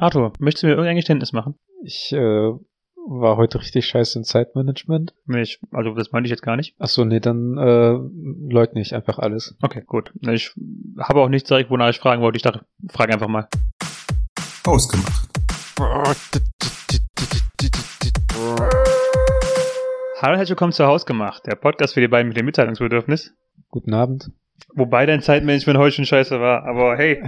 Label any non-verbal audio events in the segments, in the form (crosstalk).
Arthur, möchtest du mir irgendein Geständnis machen? Ich äh, war heute richtig scheiße im Zeitmanagement. Nee, ich, also das meinte ich jetzt gar nicht. Ach so, nee, dann äh, leugne ich einfach alles. Okay, gut. Ich habe auch nichts direkt, wonach ich fragen wollte. Ich dachte, frage einfach mal. Ausgemacht. Hallo und herzlich willkommen zu Hausgemacht, der Podcast für die beiden mit dem Mitteilungsbedürfnis. Guten Abend. Wobei dein Zeitmanagement heute schon scheiße war, aber hey.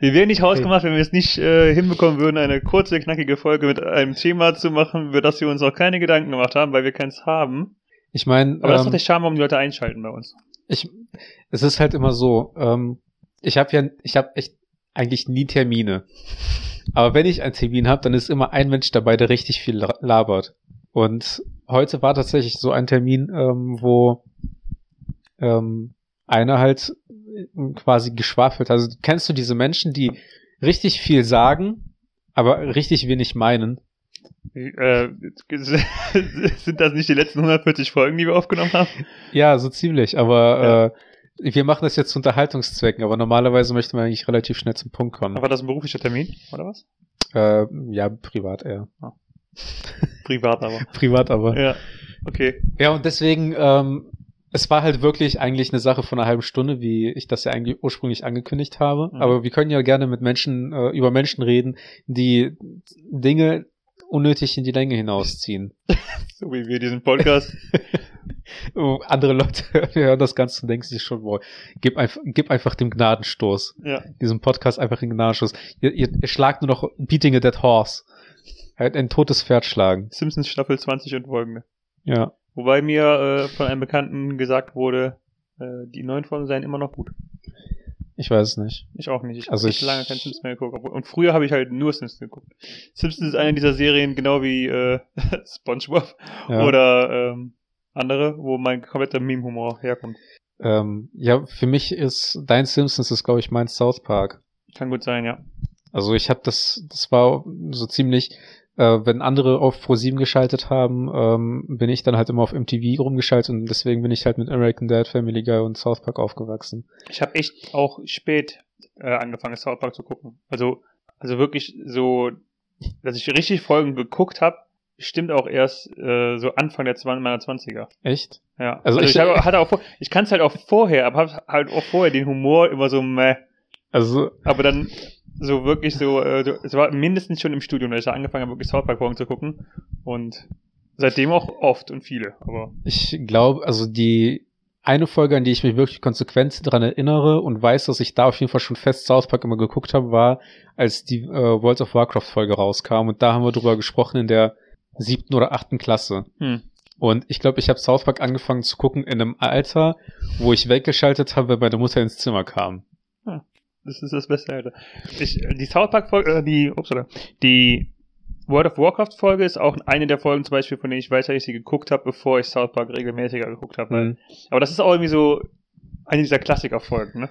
Wir wären nicht hausgemacht, wenn wir es nicht äh, hinbekommen würden, eine kurze, knackige Folge mit einem Thema zu machen, über das wir uns auch keine Gedanken gemacht haben, weil wir keins haben. Ich meine, Aber das ist ähm, doch der Charme, warum die Leute einschalten bei uns. ich, es ist halt immer so, ähm, ich habe ja, ich habe echt eigentlich nie Termine. Aber wenn ich einen Termin habe, dann ist immer ein Mensch dabei, der richtig viel la- labert. Und heute war tatsächlich so ein Termin, ähm, wo ähm, einer halt quasi geschwafelt. Also kennst du diese Menschen, die richtig viel sagen, aber richtig wenig meinen? Äh, (laughs) sind das nicht die letzten 140 Folgen, die wir aufgenommen haben? Ja, so ziemlich, aber äh, wir machen das jetzt zu Unterhaltungszwecken, aber normalerweise möchte man eigentlich relativ schnell zum Punkt kommen. War das ein beruflicher Termin, oder was? Äh, ja, privat eher. Privat aber. (laughs) Privat aber. Ja, okay. Ja, und deswegen, ähm, es war halt wirklich eigentlich eine Sache von einer halben Stunde, wie ich das ja eigentlich ursprünglich angekündigt habe. Mhm. Aber wir können ja gerne mit Menschen, äh, über Menschen reden, die Dinge unnötig in die Länge hinausziehen. (laughs) So wie wir diesen Podcast. (laughs) Oh, Andere Leute (laughs) hören das Ganze und denken sich schon, boah, gib einfach, gib einfach dem Gnadenstoß. ja. Diesem Podcast einfach den Gnadenstoß. Ihr, ihr, ihr schlagt nur noch Beating a Dead Horse. Halt ein totes Pferd schlagen. Simpsons Staffel 20 und folgende. Ja. Wobei mir äh, von einem Bekannten gesagt wurde, äh, die neuen Folgen seien immer noch gut. Ich weiß es nicht. Ich auch nicht. Ich Also habe ich- lange kein Simpsons mehr geguckt. Und früher habe ich halt nur Simpsons geguckt. Simpsons ist eine dieser Serien, genau wie äh, (laughs) SpongeBob Ja. oder ähm, andere, wo mein kompletter Meme-Humor herkommt. Ähm, ja, für mich ist dein Simpsons ist, glaube ich, mein South Park. Kann gut sein, ja. Also ich habe das, das war so ziemlich, äh, wenn andere auf Pro7 geschaltet haben, ähm, bin ich dann halt immer auf MTV rumgeschaltet und deswegen bin ich halt mit American Dad, Family Guy und South Park aufgewachsen. Ich habe echt auch spät äh, angefangen, South Park zu gucken. Also, also wirklich so, dass ich richtig Folgen geguckt habe, stimmt auch erst äh, so Anfang der 20, meiner 20er. Echt? Ja. Also Also, ich- ich, hatte auch ich kann es halt auch vorher, aber hab halt auch vorher den Humor immer so meh. Also Aber dann so wirklich so, äh, es war mindestens schon im Studium, dass ich da angefangen habe, wirklich South Park Folgen zu gucken. Und seitdem auch oft und viele. Aber ich glaube, also die eine Folge, an die ich mich wirklich konsequent dran erinnere und weiß, dass ich da auf jeden Fall schon fest South Park immer geguckt habe, war, als die äh, World of Warcraft Folge rauskam und da haben wir drüber gesprochen in der siebten oder achten Klasse. hm. Und ich glaube, ich habe South Park angefangen zu gucken in einem Alter, wo ich weggeschaltet habe, wenn meine Mutter ins Zimmer kam. Das ist das beste Alter. Ich, die South Park Folge, äh, die, ups, oder, die World of Warcraft Folge ist auch eine der Folgen zum Beispiel, von denen ich weiß, dass ich sie geguckt habe, bevor ich South Park regelmäßiger geguckt habe. Mhm. Aber das ist auch irgendwie so eine dieser Klassiker-Folgen, ne?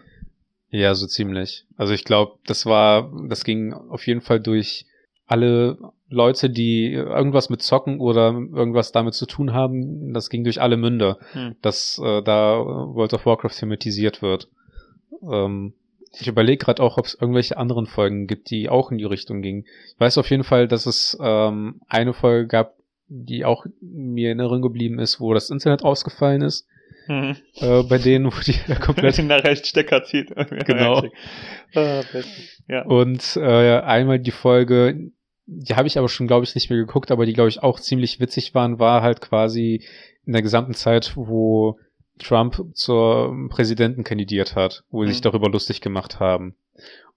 Ja, so ziemlich. Also ich glaube, das war, das ging auf jeden Fall durch alle Leute, die irgendwas mit Zocken oder irgendwas damit zu tun haben. Das ging durch alle Münder, Hm. dass äh, da World of Warcraft thematisiert wird. Ähm, ich überlege gerade auch, ob es irgendwelche anderen Folgen gibt, die auch in die Richtung gingen. Ich weiß auf jeden Fall, dass es ähm, eine Folge gab, die auch mir in Erinnerung geblieben ist, wo das Internet ausgefallen ist. Mhm. Äh, bei denen, wo die (laughs) komplett Komplett nachher Stecker zieht. (laughs) Genau. Ah, ja. Und äh, einmal die Folge, die habe ich aber schon, glaube ich, nicht mehr geguckt, aber die, glaube ich, auch ziemlich witzig waren, war halt quasi in der gesamten Zeit, wo Trump zur Präsidenten kandidiert hat, wo sie sich Mhm. darüber lustig gemacht haben.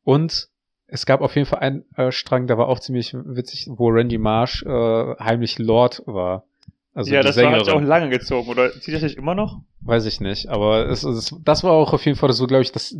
Und es gab auf jeden Fall einen äh, Strang, der war auch ziemlich witzig, wo Randy Marsh äh, heimlich Lord war. Also ja, das war Sängerin. auch lange gezogen, oder zieht das nicht immer noch? Weiß ich nicht, aber es, es, das war auch auf jeden Fall so, glaube ich, das,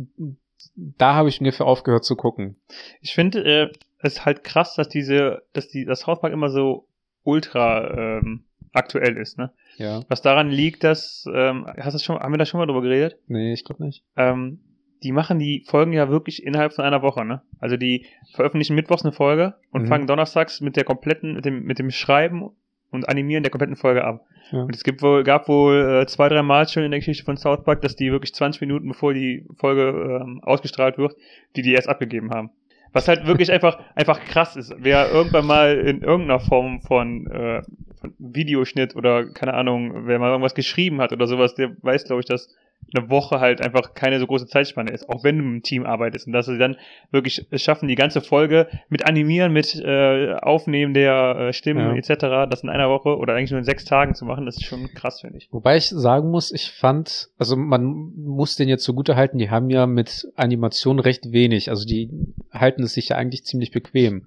da habe ich ungefähr aufgehört zu gucken. Ich finde, äh, es ist halt krass, dass diese, dass die, das South Park immer so ultra ähm, aktuell ist, ne? Ja, Was daran liegt, dass, ähm, hast du schon, haben wir da schon mal drüber geredet? nee, ich glaube nicht. Ähm, die machen die Folgen ja wirklich innerhalb von einer Woche, ne? Also die veröffentlichen mittwochs eine Folge und Mhm. fangen donnerstags mit der kompletten, mit dem, mit dem Schreiben und Animieren der kompletten Folge ab. Ja. Und es gibt wohl, gab wohl äh, zwei, drei Mal schon in der Geschichte von South Park, dass die wirklich 20 Minuten bevor die Folge ähm, ausgestrahlt wird, die die erst abgegeben haben. Was halt wirklich einfach, einfach krass ist. Wer irgendwann mal in irgendeiner Form von, äh, von Videoschnitt oder keine Ahnung, wer mal irgendwas geschrieben hat oder sowas, der weiß, glaube ich, dass eine Woche halt einfach keine so große Zeitspanne ist, auch wenn du im Team arbeitest und dass sie dann wirklich es schaffen, die ganze Folge mit Animieren, mit äh, Aufnehmen der äh, Stimmen Ja. etc., das in einer Woche oder eigentlich nur in sechs Tagen zu machen, das ist schon krass, finde ich. Wobei ich sagen muss, ich fand, also man muss den jetzt zugute halten, die haben ja mit Animation recht wenig. Also die halten es sich ja eigentlich ziemlich bequem.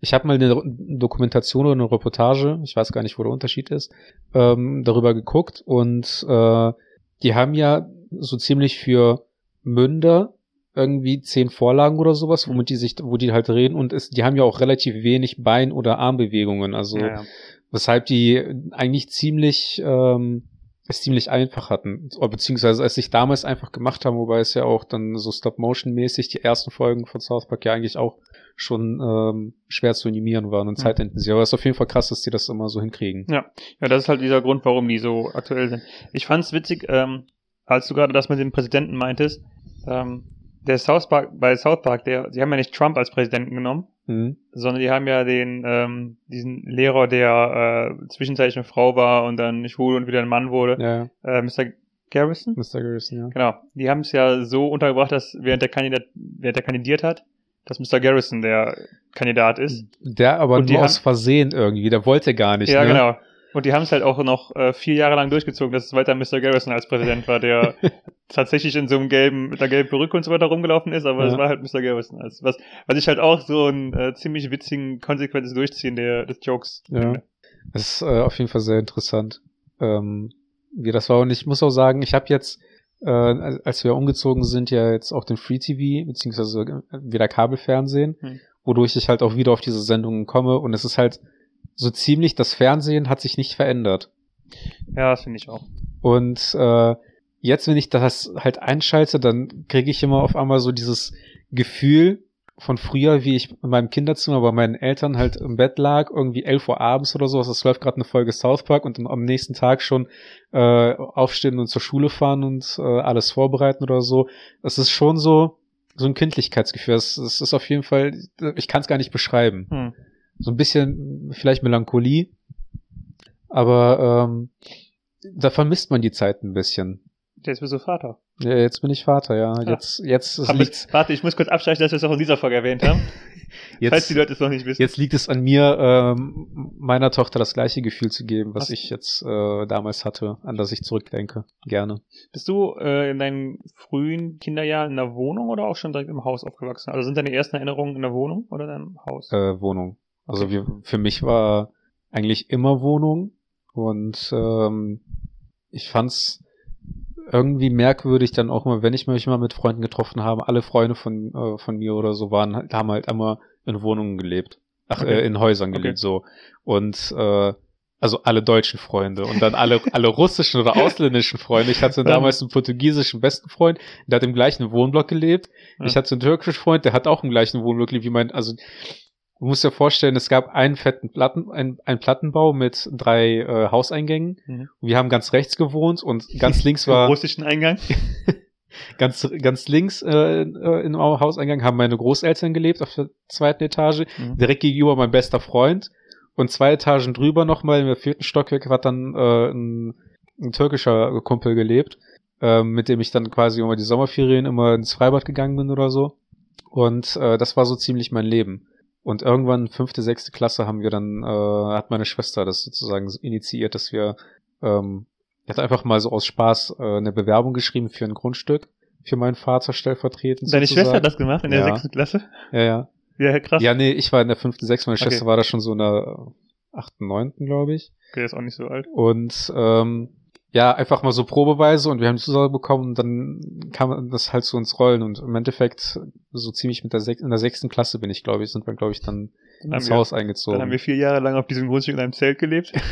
Ich habe mal eine Dokumentation oder eine Reportage, ich weiß gar nicht, wo der Unterschied ist, ähm, darüber geguckt und äh, die haben ja so ziemlich für Münder irgendwie zehn Vorlagen oder sowas, womit die sich, wo die halt reden und es, die haben ja auch relativ wenig Bein- oder Armbewegungen. Also Ja, ja. weshalb die eigentlich ziemlich ähm, es ziemlich einfach hatten, beziehungsweise es sich damals einfach gemacht haben, wobei es ja auch dann so Stop-Motion-mäßig die ersten Folgen von South Park ja eigentlich auch schon ähm, schwer zu animieren waren und Mhm. zeitintensiv. Aber es ist auf jeden Fall krass, dass die das immer so hinkriegen. Ja, das ist halt dieser Grund, warum die so aktuell sind. Ich fand's witzig, ähm, als du gerade das mit dem Präsidenten meintest, ähm, der South Park, bei South Park, der, sie haben ja nicht Trump als Präsidenten genommen, Mhm. sondern die haben ja den, ähm, diesen Lehrer, der äh, zwischenzeitlich eine Frau war und dann schwul und wieder ein Mann wurde, Ja, äh, Mr. Garrison. Mr. Garrison, ja. Genau. Die haben es ja so untergebracht, dass während der Kandidat, während der kandidiert hat, dass Mr. Garrison der Kandidat ist. Der aber Und nur aus Versehen irgendwie, der wollte gar nicht. ja, ne? genau. Und die haben es halt auch noch äh, vier Jahre lang durchgezogen, dass es weiter Mr. Garrison als Präsident war, der (laughs) tatsächlich in so einem gelben, mit einer gelben Perücke und so weiter rumgelaufen ist, aber es Ja. war halt Mr. Garrison. Also was, was ich halt auch so ein äh, ziemlich witzigen, konsequentes Durchziehen der, des Jokes Ja. finde. Das ist äh, auf jeden Fall sehr interessant, ähm, wie das war. Und ich muss auch sagen, ich habe jetzt, äh, als als wir umgezogen sind, ja jetzt auch den Free TV, beziehungsweise wieder Kabelfernsehen, Hm. wodurch ich halt auch wieder auf diese Sendungen komme. Und es ist halt so ziemlich, das Fernsehen hat sich nicht verändert. Ja, das finde ich auch. Und äh, jetzt, wenn ich das halt einschalte, dann kriege ich immer auf einmal so dieses Gefühl von früher, wie ich in meinem Kinderzimmer bei meinen Eltern halt im Bett lag, irgendwie 11 Uhr abends oder so, es läuft gerade eine Folge South Park und dann am nächsten Tag schon äh, aufstehen und zur Schule fahren und äh, alles vorbereiten oder so. Es ist schon so so ein Kindlichkeitsgefühl. Es, es ist auf jeden Fall, ich kann es gar nicht beschreiben. Hm. So ein bisschen vielleicht Melancholie, aber ähm, da vermisst man die Zeit ein bisschen. Jetzt bist du Vater. Ja, jetzt bin ich Vater, ja. Jetzt, jetzt Hab liegt warte, ich muss kurz abstreichen, dass wir es auch in dieser Folge erwähnt haben, (laughs) falls die jetzt, Leute es noch nicht wissen. jetzt liegt es an mir, ähm, meiner Tochter das gleiche Gefühl zu geben, was Was? ich jetzt äh, damals hatte, an das ich zurückdenke. Gerne. Bist du äh, in deinen frühen Kinderjahren in der Wohnung oder auch schon direkt im Haus aufgewachsen? Also sind deine ersten Erinnerungen in der Wohnung oder in deinem Haus? Äh, Wohnung. Also wir, für mich war eigentlich immer Wohnung und ähm, ich fand's irgendwie merkwürdig dann auch mal, wenn ich mich mal mit Freunden getroffen habe, alle Freunde von, äh, von mir oder so waren, haben halt immer in Wohnungen gelebt. Ach, Okay. äh, in Häusern Okay. gelebt, so. Und äh, also alle deutschen Freunde und dann alle, alle russischen oder (laughs) ausländischen Freunde. Ich hatte damals einen portugiesischen besten Freund, der hat im gleichen Wohnblock gelebt. Ich hatte einen türkischen Freund, der hat auch im gleichen Wohnblock gelebt wie mein, also Du musst dir vorstellen, es gab einen fetten Platten, ein, einen Plattenbau mit drei äh, Hauseingängen. Mhm. Wir haben ganz rechts gewohnt und (laughs) ganz links war russischen Eingang? (laughs) ganz ganz links äh, äh, im Hauseingang haben meine Großeltern gelebt auf der zweiten Etage. Mhm. Direkt gegenüber mein bester Freund und zwei Etagen drüber nochmal im vierten Stockwerk hat dann äh, ein, ein türkischer Kumpel gelebt, äh, mit dem ich dann quasi über die Sommerferien immer ins Freibad gegangen bin oder so. Und äh, das war so ziemlich mein Leben. Und irgendwann fünfte, sechste Klasse haben wir dann, äh, hat meine Schwester das sozusagen initiiert, dass wir, ähm, hat einfach mal so aus Spaß äh, eine Bewerbung geschrieben für ein Grundstück für meinen Vater stellvertretend. Deine sozusagen. Schwester hat das gemacht in der Ja. sechsten Klasse? Ja, ja. Ja, krass. Ja, nee, ich war in der fünften, sechsten, meine Okay. Schwester war da schon so in der achten, neunten, glaube ich. Okay, ist auch nicht so alt. Und ähm, ja, einfach mal so probeweise und wir haben die Zusage bekommen und dann kam das halt so ins Rollen und im Endeffekt so ziemlich mit der sech in der sechsten Klasse bin ich, glaube ich, sind wir, glaube ich, dann Dann ins wir, Haus dann haben eingezogen. wir vier Jahre lang auf diesem Grundstück in einem Zelt gelebt. (laughs)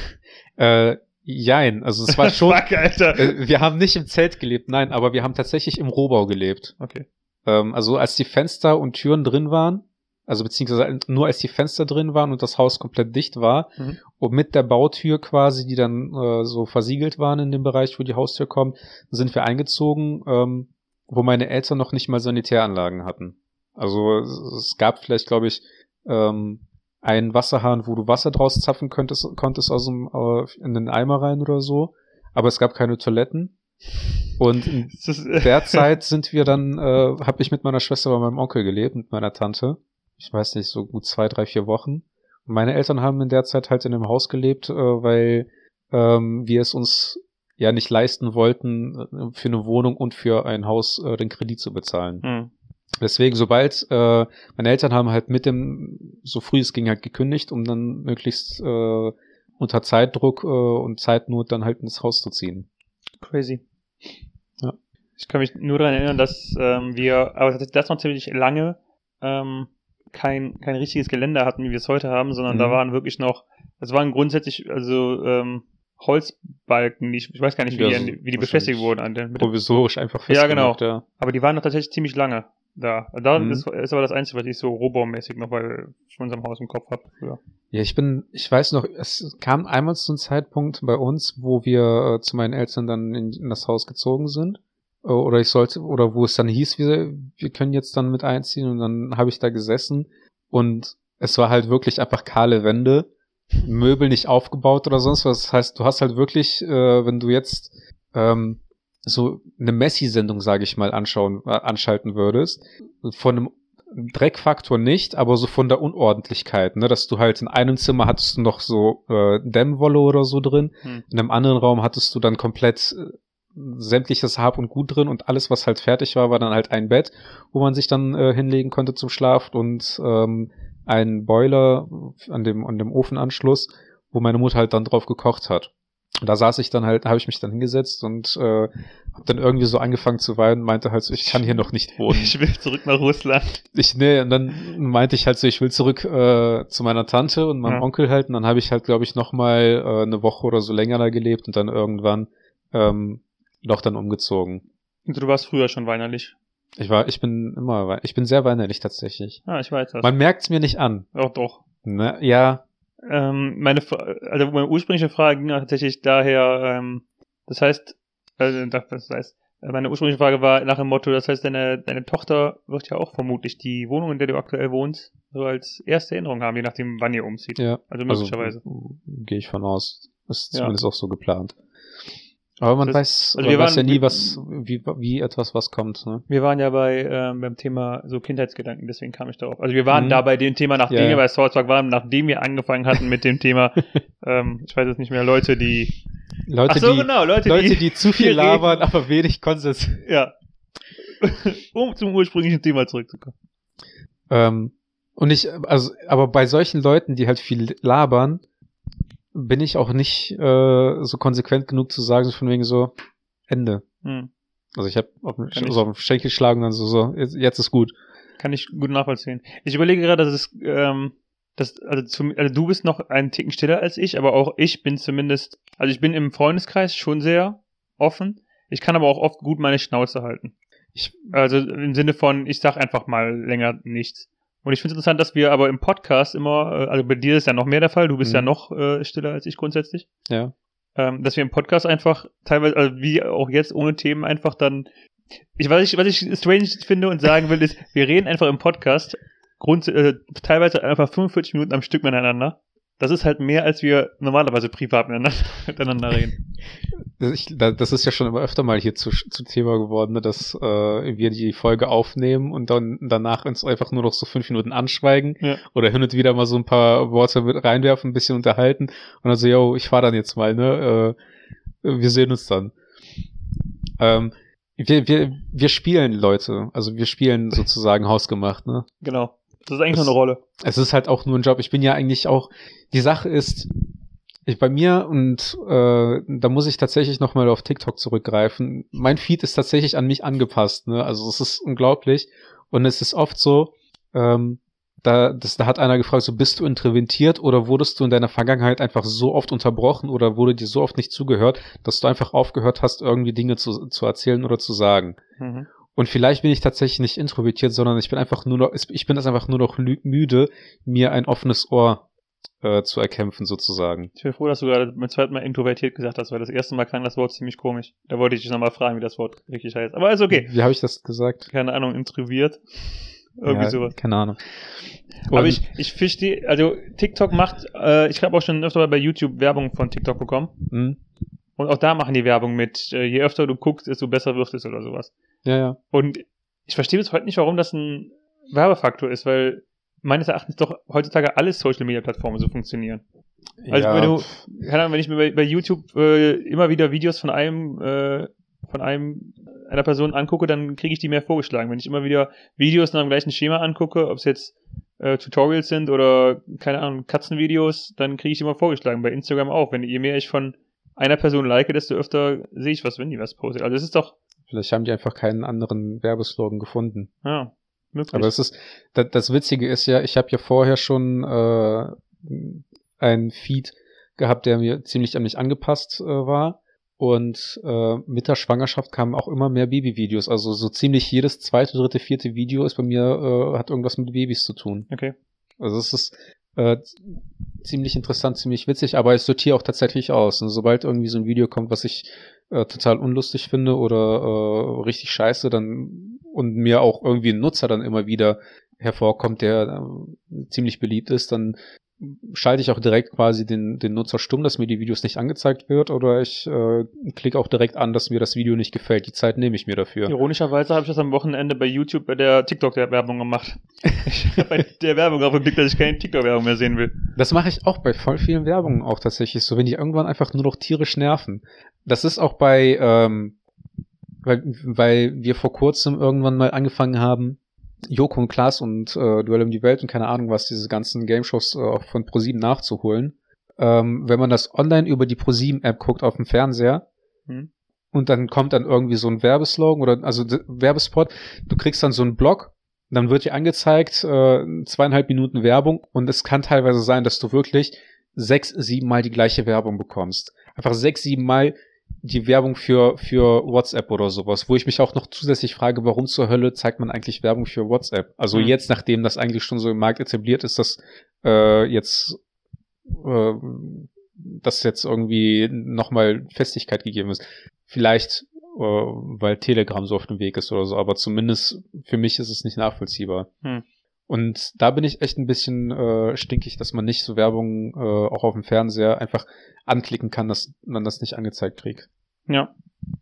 Äh, jein, also es war (laughs) schon, Fuck, Alter. äh, wir haben nicht im Zelt gelebt, nein, aber wir haben tatsächlich im Rohbau gelebt. Okay. Ähm, also als die Fenster und Türen drin waren, also beziehungsweise nur als die Fenster drin waren und das Haus komplett dicht war Mhm. und mit der Bautür quasi, die dann äh, so versiegelt waren in dem Bereich, wo die Haustür kommt, sind wir eingezogen, ähm, wo meine Eltern noch nicht mal Sanitäranlagen hatten. Also es, gab vielleicht, glaube ich, ähm, einen Wasserhahn, wo du Wasser draus zapfen könntest, konntest aus dem, äh, in den Eimer rein oder so. Aber es gab keine Toiletten. Und in (laughs) der Zeit sind wir dann, äh, habe ich mit meiner Schwester bei meinem Onkel gelebt, mit meiner Tante. Ich weiß nicht, so gut zwei, drei, vier Wochen. Und meine Eltern haben in der Zeit halt in einem Haus gelebt, äh, weil ähm, wir es uns ja nicht leisten wollten, äh, für eine Wohnung und für ein Haus äh, den Kredit zu bezahlen. Hm. Deswegen, sobald äh, meine Eltern haben halt mit dem, so früh es ging halt gekündigt, um dann möglichst äh, unter Zeitdruck äh, und Zeitnot dann halt ins Haus zu ziehen. Crazy. Ja. Ich kann mich nur daran erinnern, dass ähm, wir, aber das noch ziemlich lange ähm, kein, kein richtiges Geländer hatten, wie wir es heute haben, sondern Mhm. da waren wirklich noch, es waren grundsätzlich, also ähm, Holzbalken, die, ich ich weiß gar nicht, wie, Ja, die, wie die befestigt wurden an den, Provisorisch einfach Ja, festgemacht, genau. ja. aber die waren noch tatsächlich ziemlich lange da. Da Mhm. ist, ist aber das Einzige, was ich so rohbaumäßig noch bei unserem Haus im Kopf habe. Ja. Ja, ich bin, ich weiß noch, es kam einmal zu einem Zeitpunkt bei uns, wo wir äh, zu meinen Eltern dann in, in das Haus gezogen sind. Oder ich sollte, oder wo es dann hieß, wir, wir können jetzt dann mit einziehen und dann habe ich da gesessen und es war halt wirklich einfach kahle Wände, (laughs) Möbel nicht aufgebaut oder sonst was. Das heißt, du hast halt wirklich, äh, wenn du jetzt ähm, so eine Messi-Sendung, sage ich mal, anschauen, äh, anschalten würdest, von einem Dreckfaktor nicht, aber so von der Unordentlichkeit, ne, dass du halt in einem Zimmer hattest du noch so äh, Dämmwolle oder so drin, Hm. in einem anderen Raum hattest du dann komplett äh, sämtliches Hab und Gut drin und alles, was halt fertig war, war dann halt ein Bett, wo man sich dann äh, hinlegen konnte zum Schlaf und ähm, ein Boiler an dem an dem Ofenanschluss, wo meine Mutter halt dann drauf gekocht hat. Und da saß ich dann halt, habe ich mich dann hingesetzt und äh, habe dann irgendwie so angefangen zu weinen, meinte halt so, ich kann hier noch nicht wohnen. Ich will zurück nach Russland. Ich, nee, und dann meinte ich halt so, ich will zurück äh, zu meiner Tante und meinem Ja. Onkel halt. Und dann habe ich halt, glaube ich, noch mal äh, eine Woche oder so länger da gelebt und dann irgendwann ähm, doch dann umgezogen. Also du warst früher schon weinerlich. Ich war, ich bin immer, ich bin sehr weinerlich tatsächlich. Ah, ich weiß das. Man merkt's mir nicht an. Doch, doch. Ne? Ja, Ähm, meine, also meine ursprüngliche Frage ging tatsächlich daher, ähm, das heißt, also, das heißt, äh, meine ursprüngliche Frage war nach dem Motto, das heißt, deine, deine Tochter wird ja auch vermutlich die Wohnung, in der du aktuell wohnst, so als erste Erinnerung haben, je nachdem, wann ihr umzieht. ja. Also möglicherweise. Also, Gehe ich von aus. Ist Ja. zumindest auch so geplant. Aber man Das- weiß, also man weiß ja waren- nie, was, wie, wie etwas was kommt. Ne? Wir waren ja bei ähm, beim Thema so Kindheitsgedanken, deswegen kam ich darauf. Also wir waren Mhm. da bei dem Thema, nachdem Ja, ja. wir bei South Park waren, nachdem wir angefangen hatten mit dem Thema, (laughs) ähm, ich weiß jetzt nicht mehr, Leute, die Leute, so, die, genau, Leute, Leute, die, die zu viel labern, aber wenig Konsens. ja. (laughs) um zum ursprünglichen Thema zurückzukommen. Ähm, und ich, also, aber bei solchen Leuten, die halt viel labern, bin ich auch nicht äh, so konsequent genug zu sagen, von wegen so, Ende. Hm. Also ich habe auf, so auf den Schenkel geschlagen und dann so, so jetzt, jetzt ist gut. Kann ich gut nachvollziehen. Ich überlege gerade, dass es, ähm, dass, also, zum, also du bist noch einen Ticken stiller als ich, aber auch ich bin zumindest, also ich bin im Freundeskreis schon sehr offen. Ich kann aber auch oft gut meine Schnauze halten. Ich, Also im Sinne von, ich sag einfach mal länger nichts. Und ich finde es interessant, dass wir aber im Podcast immer, äh, also bei dir ist ja noch mehr der Fall, du bist Mhm. ja noch äh, stiller als ich grundsätzlich, ja. ähm, dass wir im Podcast einfach teilweise, also wie auch jetzt ohne Themen einfach dann, ich was ich, was ich strange finde und sagen will, ist, wir reden einfach im Podcast grund, äh, teilweise einfach 45 Minuten am Stück miteinander. Das ist halt mehr, als wir normalerweise privat miteinander, (laughs) miteinander reden. Das, ich, da- das ist ja schon immer öfter mal hier zu, zu Thema geworden, ne, dass äh, wir die Folge aufnehmen und dann danach uns einfach nur noch so fünf Minuten anschweigen Ja. oder hin und wieder mal so ein paar Worte mit reinwerfen, ein bisschen unterhalten und dann so, yo, ich fahr dann jetzt mal, ne? Äh, wir sehen uns dann. Ähm, wir, wir, wir spielen Leute, also wir spielen sozusagen hausgemacht, ne? Genau. Das ist eigentlich Das- nur eine Rolle. es ist halt auch nur ein Job. Ich bin ja eigentlich auch, die Sache ist, ich bei mir und äh, da muss ich tatsächlich nochmal auf TikTok zurückgreifen. Mein Feed ist tatsächlich an mich angepasst, ne? Also es ist unglaublich. Und es ist oft so, ähm, da, das, da hat einer gefragt, so bist du interventiert oder wurdest du in deiner Vergangenheit einfach so oft unterbrochen oder wurde dir so oft nicht zugehört, dass du einfach aufgehört hast, irgendwie Dinge zu, zu erzählen oder zu sagen. Mhm. Und vielleicht bin ich tatsächlich nicht introvertiert, sondern ich bin einfach nur noch, ich bin das einfach nur noch müde, mir ein offenes Ohr äh, zu erkämpfen, sozusagen. Ich bin froh, dass du gerade beim zweiten Mal introvertiert gesagt hast, weil das erste Mal klang das Wort ziemlich komisch. Da wollte ich dich nochmal fragen, wie das Wort richtig heißt. Aber ist okay. Wie habe ich das gesagt? Keine Ahnung, introvertiert. Irgendwie ja, sowas. Keine Ahnung. Aber Und- ich, ich verstehe, also TikTok macht, äh, ich habe auch schon öfter mal bei YouTube Werbung von TikTok bekommen. Hm? Und auch da machen die Werbung mit, äh, je öfter du guckst, desto besser wird es oder sowas. Ja, ja. Und ich verstehe bis heute nicht, warum das ein Werbefaktor ist, weil meines Erachtens doch heutzutage alle Social Media Plattformen so funktionieren. Also ja, wenn du, keine Ahnung, wenn ich mir bei, bei YouTube äh, immer wieder Videos von einem, äh, von einem, einer Person angucke, dann kriege ich die mehr vorgeschlagen. Wenn ich immer wieder Videos nach dem gleichen Schema angucke, ob es jetzt äh, Tutorials sind oder, keine Ahnung, Katzenvideos, dann kriege ich die immer vorgeschlagen. Bei Instagram auch. Wenn je mehr ich von einer Person like, desto öfter sehe ich was, wenn die was postet. Also es ist doch, vielleicht haben die einfach keinen anderen Werbeslogan gefunden. ja, möglich. Aber es ist, das, das Witzige ist ja, ich habe ja vorher schon äh, einen Feed gehabt, der mir ziemlich an mich angepasst äh, war. Und äh, mit der Schwangerschaft kamen auch immer mehr Babyvideos. Also so ziemlich jedes zweite, dritte, vierte Video ist bei mir, äh, hat irgendwas mit Babys zu tun. okay. Also es ist äh, ziemlich interessant, ziemlich witzig, aber ich sortiere auch tatsächlich aus. Und sobald irgendwie so ein Video kommt, was ich äh, total unlustig finde oder äh, richtig scheiße, dann und mir auch irgendwie ein Nutzer dann immer wieder hervorkommt, der äh, ziemlich beliebt ist, dann schalte ich auch direkt quasi den, den Nutzer stumm, dass mir die Videos nicht angezeigt wird oder ich äh, klicke auch direkt an, dass mir das Video nicht gefällt. Die Zeit nehme ich mir dafür. Ironischerweise habe ich das am Wochenende bei YouTube bei der TikTok-Werbung gemacht. Ich (laughs) habe bei der Werbung auch geblickt, dass ich keine TikTok-Werbung mehr sehen will. Das mache ich auch bei voll vielen Werbungen auch tatsächlich so, wenn die irgendwann einfach nur noch tierisch nerven. Das ist auch bei, ähm, weil, weil wir vor kurzem irgendwann mal angefangen haben, Joko und Klaas und äh, Duell um die Welt und keine Ahnung was, diese ganzen Game-Shows äh, auch von ProSieben nachzuholen. Ähm, wenn man das online über die ProSieben-App guckt auf dem Fernseher, Hm. und dann kommt dann irgendwie so ein Werbeslogan oder also Werbespot, du kriegst dann so einen Block, dann wird dir angezeigt, äh, zweieinhalb Minuten Werbung und es kann teilweise sein, dass du wirklich sechs, sieben Mal die gleiche Werbung bekommst. Einfach sechs, sieben Mal die Werbung für, für WhatsApp oder sowas, wo ich mich auch noch zusätzlich frage, warum zur Hölle zeigt man eigentlich Werbung für WhatsApp? Also Hm. jetzt, nachdem das eigentlich schon so im Markt etabliert ist, dass äh, jetzt äh, dass jetzt irgendwie nochmal Festigkeit gegeben ist. Vielleicht, äh, weil Telegram so auf dem Weg ist oder so, aber zumindest für mich ist es nicht nachvollziehbar. Hm. Und da bin ich echt ein bisschen äh, stinkig, dass man nicht so Werbung äh, auch auf dem Fernseher einfach anklicken kann, dass man das nicht angezeigt kriegt. Ja,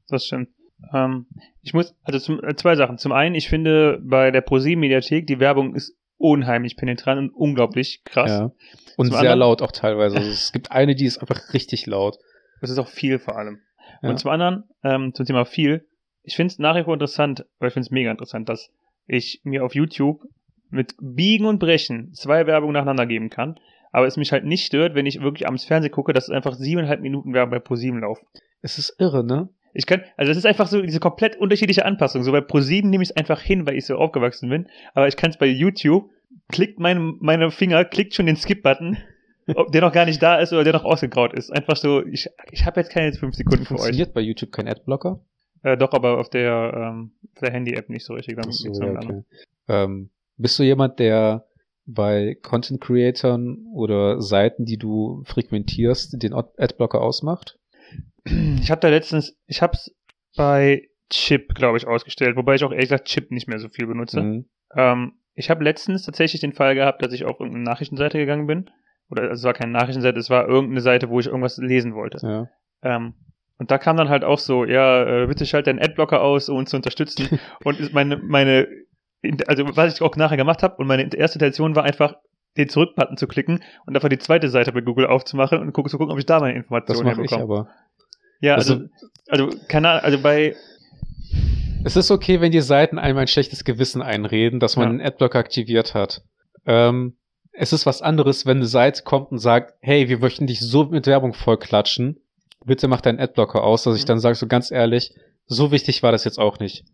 das stimmt. Ähm, ich muss, also zum, äh, zwei Sachen. Zum einen, ich finde bei der ProSieben-Mediathek, die Werbung ist unheimlich penetrant und unglaublich krass. Ja. Und Zum sehr anderen- laut auch teilweise. Also es gibt eine, die ist einfach richtig laut. Das ist auch viel vor allem. Ja. Und zum anderen, ähm, zum Thema viel, ich finde es nach wie vor interessant, weil ich finde es mega interessant, dass ich mir auf YouTube mit Biegen und Brechen zwei Werbungen nacheinander geben kann, aber es mich halt nicht stört, wenn ich wirklich abends Fernsehen gucke, dass es einfach siebeneinhalb Minuten Werbung bei ProSieben laufen. Es ist irre, ne? Ich kann, also das ist einfach so diese komplett unterschiedliche Anpassung. So bei ProSieben nehme ich es einfach hin, weil ich so aufgewachsen bin, aber ich kann es bei YouTube, klickt meine, meine Finger, klickt schon den Skip-Button, (laughs) ob der noch gar nicht da ist oder der noch ausgegraut ist. Einfach so, ich, ich habe jetzt keine fünf Sekunden für euch. Funktioniert bei YouTube kein Adblocker? Äh, doch, aber auf der, ähm, auf der Handy-App nicht so richtig. Dann so, okay. ähm, bist du jemand, der bei Content Creatern oder Seiten, die du frequentierst, den Ad- Adblocker ausmacht? Ich habe da letztens, ich hab's bei Chip, glaube ich, ausgestellt, wobei ich auch ehrlich gesagt Chip nicht mehr so viel benutze. Mhm. Ähm, ich habe letztens tatsächlich den Fall gehabt, dass ich auf irgendeine Nachrichtenseite gegangen bin. Oder also es war keine Nachrichtenseite, es war irgendeine Seite, wo ich irgendwas lesen wollte. Ja. Ähm, und da kam dann halt auch so, ja, äh, bitte schalt deinen Adblocker aus, um uns zu unterstützen. (laughs) und ist meine, meine, also was ich auch nachher gemacht habe, und meine erste Intention war einfach, den Zurück-Button zu klicken und einfach die zweite Seite bei Google aufzumachen und gucken, zu gucken, ob ich da meine Das Informationen ich herbekomme. aber. Ja, also, Also- also, keine Ahnung, also bei, Es ist okay, wenn die Seiten einem ein schlechtes Gewissen einreden, dass man Ja. einen Adblocker aktiviert hat. Ähm, es ist was anderes, wenn eine Seite kommt und sagt, hey, wir möchten dich so mit Werbung vollklatschen. Bitte mach deinen Adblocker aus, dass ich Mhm. dann sage, so ganz ehrlich, so wichtig war das jetzt auch nicht.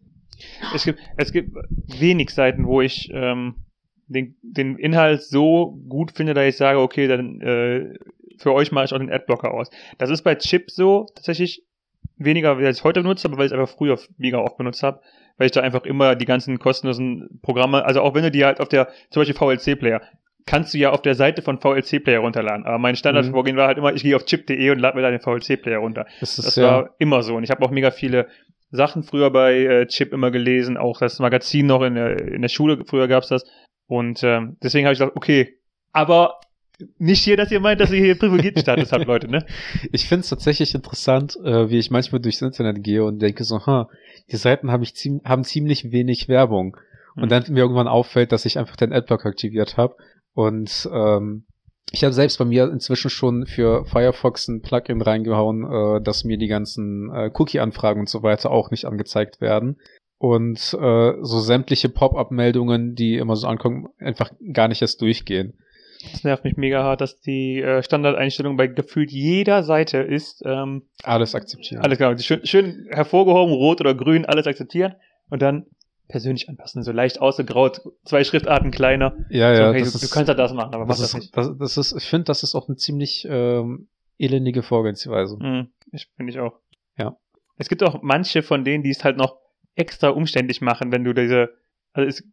Es gibt, es gibt wenig Seiten, wo ich ähm, den, den Inhalt so gut finde, dass ich sage, okay, dann äh, für euch mache ich auch den Adblocker aus. Das ist bei Chip so tatsächlich weniger, weil ich es heute benutze, aber weil ich es einfach früher mega oft benutzt habe, weil ich da einfach immer die ganzen kostenlosen Programme, also auch wenn du die halt auf der, zum Beispiel VLC-Player, kannst du ja auf der Seite von VLC-Player runterladen. Aber mein Standardvorgehen war halt immer, ich gehe auf chip.de und lade mir da den VLC-Player runter. Das ist Das ja, war immer so. Und ich habe auch mega viele Sachen früher bei äh, Chip immer gelesen, auch das Magazin noch in der, in der Schule, früher gab's das. Und ähm, deswegen habe ich gesagt, okay, aber nicht hier, dass ihr meint, dass ihr hier privilegierten Status habt, Leute, ne? (laughs) Ich finde es tatsächlich interessant, äh, wie ich manchmal durchs Internet gehe und denke so, ha, die Seiten hab ich ziem haben ziemlich wenig Werbung. Und Mhm. dann mir irgendwann auffällt, dass ich einfach den Adblock aktiviert habe. Und ähm, ich habe selbst bei mir inzwischen schon für Firefox ein Plugin reingehauen, äh, dass mir die ganzen äh, Cookie-Anfragen und so weiter auch nicht angezeigt werden. Und äh, so sämtliche Pop-up-Meldungen, die immer so ankommen, einfach gar nicht erst durchgehen. Das nervt mich mega hart, dass die äh, Standardeinstellung bei gefühlt jeder Seite ist, ähm, Alles akzeptieren. alles genau, schön, schön hervorgehoben, rot oder grün, alles akzeptieren und dann persönlich anpassen, so leicht ausgegraut, zwei Schriftarten kleiner. Ja, so, ja, hey, das du, du ist, kannst ja das machen, aber mach das, das, ist, nicht. das, das ist, ich finde, das ist auch eine ziemlich ähm, elendige Vorgehensweise. Mhm, ich finde ich auch. Ja. Es gibt auch manche von denen, die es halt noch extra umständlich machen, wenn du diese, also es,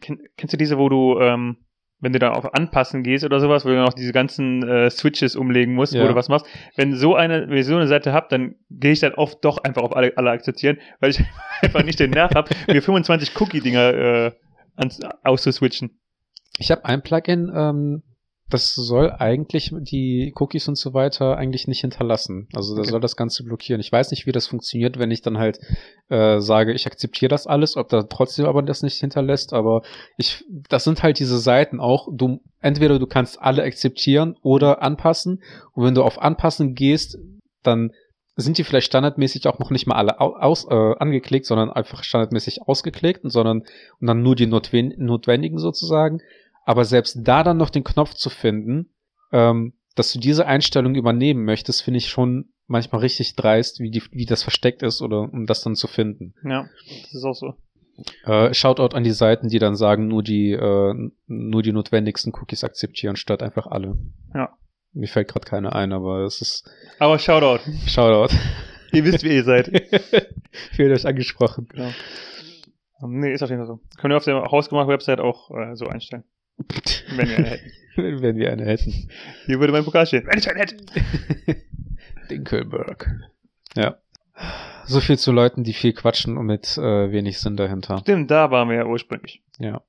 kenn, kennst du diese, wo du, ähm, wenn du da auf Anpassen gehst oder sowas, wo du noch diese ganzen äh, Switches umlegen musst, wo Ja. du was machst. Wenn so eine, wenn ich so eine Seite hab, dann gehe ich dann oft doch einfach auf alle, alle akzeptieren, weil ich (laughs) einfach nicht den Nerv hab, mir 25 Cookie-Dinger äh, ans, auszuswitchen. Ich habe ein Plugin, ähm, das soll eigentlich die Cookies und so weiter eigentlich nicht hinterlassen. Also das Okay. soll das Ganze blockieren. Ich weiß nicht, wie das funktioniert, wenn ich dann halt äh, sage, ich akzeptiere das alles, ob da trotzdem aber das nicht hinterlässt. Aber ich, das sind halt diese Seiten auch. Du entweder du kannst alle akzeptieren oder anpassen. Und wenn du auf Anpassen gehst, dann sind die vielleicht standardmäßig auch noch nicht mal alle au- aus, äh, angeklickt, sondern einfach standardmäßig ausgeklickt, und sondern und dann nur die notwen notwendigen sozusagen. Aber selbst da dann noch den Knopf zu finden, ähm, dass du diese Einstellung übernehmen möchtest, finde ich schon manchmal richtig dreist, wie, die, wie das versteckt ist oder um das dann zu finden. Ja, das ist auch so. Äh, Shoutout an die Seiten, die dann sagen, nur die, äh, nur die notwendigsten Cookies akzeptieren, statt einfach alle. Ja. Mir fällt gerade keine ein, aber es ist Aber Shoutout. Shoutout. Ihr wisst, wie ihr seid. (laughs) Fühlt euch angesprochen. Genau. Nee, ist auf jeden Fall so. Können wir auf der Hausgemacht-Website auch äh, so einstellen. Wenn wir eine hätten. (laughs) Wenn wir eine hätten. Hier würde mein Pokal stehen. Wenn ich einen hätte. (laughs) Dinkelberg. Ja. So viel zu Leuten, die viel quatschen und mit äh, wenig Sinn dahinter. Stimmt, da waren wir ja ursprünglich. Ja.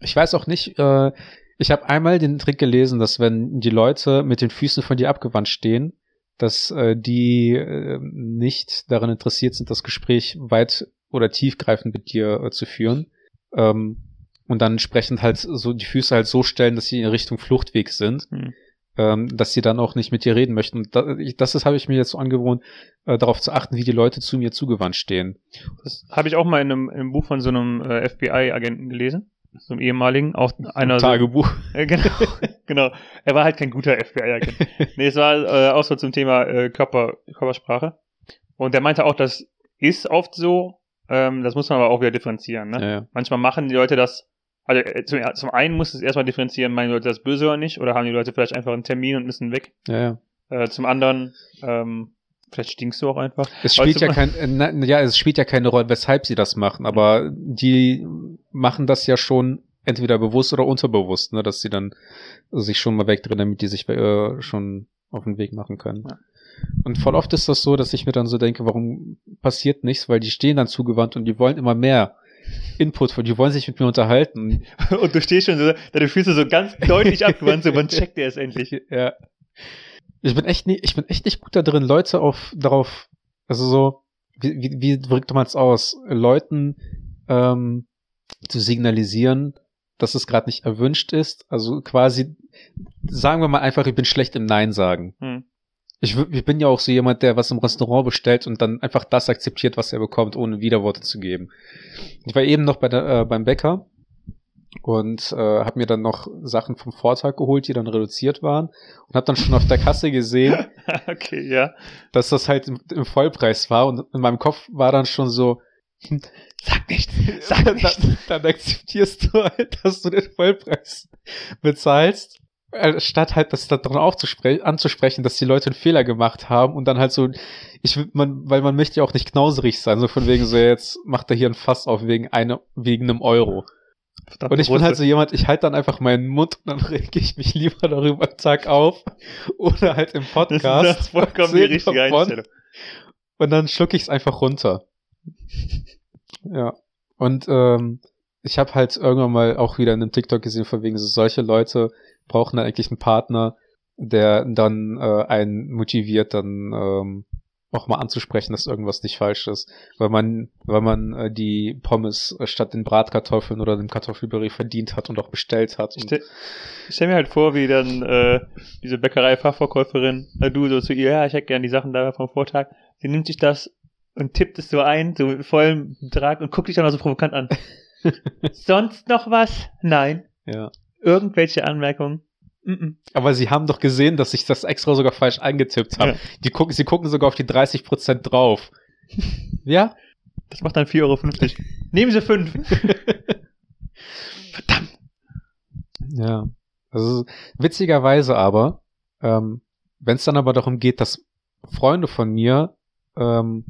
Ich weiß auch nicht, äh, ich habe einmal den Trick gelesen, dass wenn die Leute mit den Füßen von dir abgewandt stehen, dass äh, die äh, nicht daran interessiert sind, das Gespräch weit oder tiefgreifend mit dir äh, zu führen. Ähm, und dann entsprechend halt so die Füße halt so stellen, dass sie in Richtung Fluchtweg sind, Hm. ähm, dass sie dann auch nicht mit dir reden möchten. Und da, ich, das ist habe ich mir jetzt so angewohnt, äh, darauf zu achten, wie die Leute zu mir zugewandt stehen. Das habe ich auch mal in einem, in einem Buch von so einem äh, FBI-Agenten gelesen. So einem ehemaligen, auch einer so, Tagebuch. (laughs) äh, genau, (laughs) genau. Er war halt kein guter FBI-Agent. (laughs) nee, es war äh, auch so zum Thema äh, Körper, Körpersprache. Und der meinte auch, das ist oft so, ähm, das muss man aber auch wieder differenzieren. Ne? Ja, ja. Manchmal machen die Leute das, also äh, zum, zum einen muss es erstmal differenzieren, meinen die Leute das böse oder nicht, oder haben die Leute vielleicht einfach einen Termin und müssen weg. ja, ja. Äh, zum anderen, ähm, vielleicht stinkst du auch einfach. Es spielt ja kein, äh, na, ja, es spielt ja keine Rolle, weshalb sie das machen, aber die machen das ja schon entweder bewusst oder unterbewusst, ne, dass sie dann sich schon mal wegdrehen, damit die sich äh, schon auf den Weg machen können. Ja. Und voll oft ist das so, dass ich mir dann so denke, warum passiert nichts, weil die stehen dann zugewandt und die wollen immer mehr Input von, die wollen sich mit mir unterhalten. (laughs) Und du stehst schon so, deine Füße so ganz deutlich abgewandt, so, wann (laughs) checkt er es endlich? Ja. Ich bin echt nie, ich bin echt nicht gut da drin, Leute auf darauf, also so, wie, wie, wie drückt man es aus, Leuten ähm, zu signalisieren, dass es gerade nicht erwünscht ist. Also quasi, sagen wir mal einfach, ich bin schlecht im Nein sagen. Hm. Ich, ich bin ja auch so jemand, der was im Restaurant bestellt und dann einfach das akzeptiert, was er bekommt, ohne Widerworte zu geben. Ich war eben noch bei der, äh, beim Bäcker und äh, habe mir dann noch Sachen vom Vortag geholt, die dann reduziert waren und habe dann schon auf der Kasse gesehen, (laughs) okay, ja. dass das halt im, im Vollpreis war und in meinem Kopf war dann schon so, hm, Sag nichts, sag (laughs) dann, nichts. dann akzeptierst du halt, dass du den Vollpreis bezahlst, statt halt das daran aufzuspre- anzusprechen, dass die Leute einen Fehler gemacht haben und dann halt so, ich man, weil man möchte ja auch nicht knauserig sein, so von wegen so jetzt macht er hier ein Fass auf wegen einer, wegen einem Euro. Verdammt, Und ich bin Russe. halt so jemand, ich halte dann einfach meinen Mund und dann (laughs) rege ich mich lieber darüber Tag auf oder halt im das Podcast. ist das vollkommen die richtige Einstellung. Und dann schlucke ich es einfach runter. Ja. Und ähm, ich habe halt irgendwann mal auch wieder in einem TikTok gesehen, von wegen so solche Leute brauchen dann eigentlich einen Partner, der dann äh, einen motiviert, dann ähm, auch mal anzusprechen, dass irgendwas nicht falsch ist. Weil man, weil man äh, die Pommes statt den Bratkartoffeln oder dem Kartoffelpüree verdient hat und auch bestellt hat. Ich Und, stell, ich stell mir halt vor, wie dann äh, diese Bäckerei-Fachverkäuferin, äh, du so zu ihr, ja, ich hätte gern die Sachen da vom Vortag. Sie nimmt sich das und tippt es so ein, so mit vollem Betrag und guckt dich dann auch so provokant an. (laughs) Sonst noch was? Nein. ja. Irgendwelche Anmerkungen? Aber sie haben doch gesehen, dass ich das extra sogar falsch eingetippt habe. Ja. Die gucken, sie gucken sogar auf die 30% drauf. (laughs) ja? Das macht dann 4,50 Euro. Nehmen Sie 5. (laughs) Verdammt. Ja. Also witzigerweise aber, ähm, wenn es dann aber darum geht, dass Freunde von mir ähm,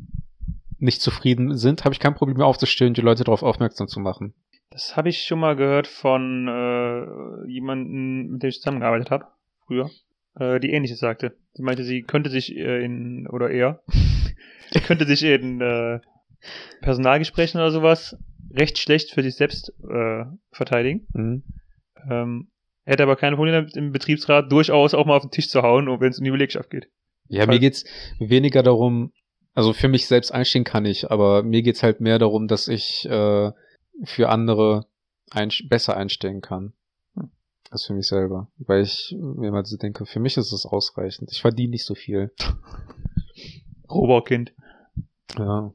nicht zufrieden sind, habe ich kein Problem mehr aufzustehen und die Leute darauf aufmerksam zu machen. Das habe ich schon mal gehört von äh, jemandem, mit dem ich zusammengearbeitet habe, früher, äh, die ähnliches sagte. Sie meinte, sie könnte sich äh, in, oder er, (laughs) könnte sich in äh, Personalgesprächen oder sowas recht schlecht für sich selbst äh, verteidigen. Mhm. Ähm, hätte aber keine Probleme damit, im Betriebsrat durchaus auch mal auf den Tisch zu hauen, wenn es um die Belegschaft geht. Ja, Fall- mir geht's weniger darum, also für mich selbst einstehen kann ich, aber mir geht's halt mehr darum, dass ich äh, für andere ein, besser einstehen kann. Hm. Als für mich selber. Weil ich mir mal so denke, für mich ist es ausreichend. Ich verdiene nicht so viel. (laughs) Rohbaukind. Ja.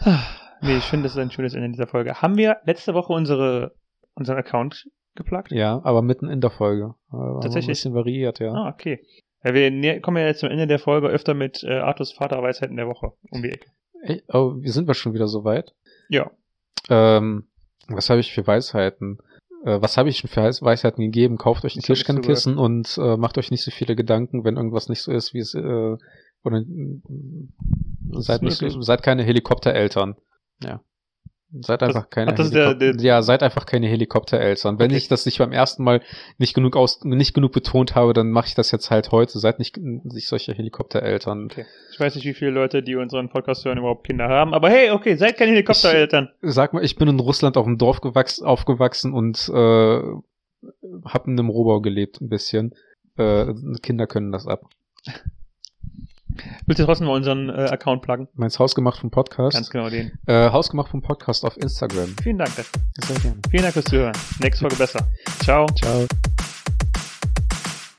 (sighs) Nee, ich finde, das ist ein schönes Ende dieser Folge. Haben wir letzte Woche unsere, unseren Account geplagt? Ja, aber mitten in der Folge. Äh, wir Tatsächlich? Ein bisschen variiert, ja. Ah, okay. Ja, wir nä- kommen ja jetzt zum Ende der Folge öfter mit äh, Arthurs Vaterweisheiten der Woche um die Ecke. Ey, oh, wir sind wir schon wieder so weit. Ja. Ähm, was habe ich für Weisheiten? Äh, was habe ich schon für Weis- Weisheiten gegeben? Kauft euch ein Tischkernkissen und äh, macht euch nicht so viele Gedanken, wenn irgendwas nicht so ist, wie es äh, oder seid nicht so, seid keine Helikoptereltern. Ja. Seid einfach keine ach, das ist der- der- Ja, seid einfach keine Helikoptereltern. Wenn Okay. ich das nicht beim ersten Mal nicht genug aus nicht genug betont habe, dann mache ich das jetzt halt heute. Seid nicht nicht solche Helikoptereltern. Okay. Ich weiß nicht, wie viele Leute, die unseren Podcast hören, überhaupt Kinder haben, aber hey, okay, seid keine Helikoptereltern. sag mal, ich bin in Russland auf dem Dorf gewachsen, aufgewachsen und äh, hab in einem Rohbau gelebt ein bisschen. Äh, Kinder können das ab. (laughs) Willst du trotzdem mal unseren äh, Account pluggen? Meins Hausgemacht vom Podcast. Ganz genau den. Äh, Hausgemacht vom Podcast auf Instagram. Vielen Dank. Sehr gerne. Vielen Dank fürs Zuhören. Nächste Folge besser. Ciao. Ciao.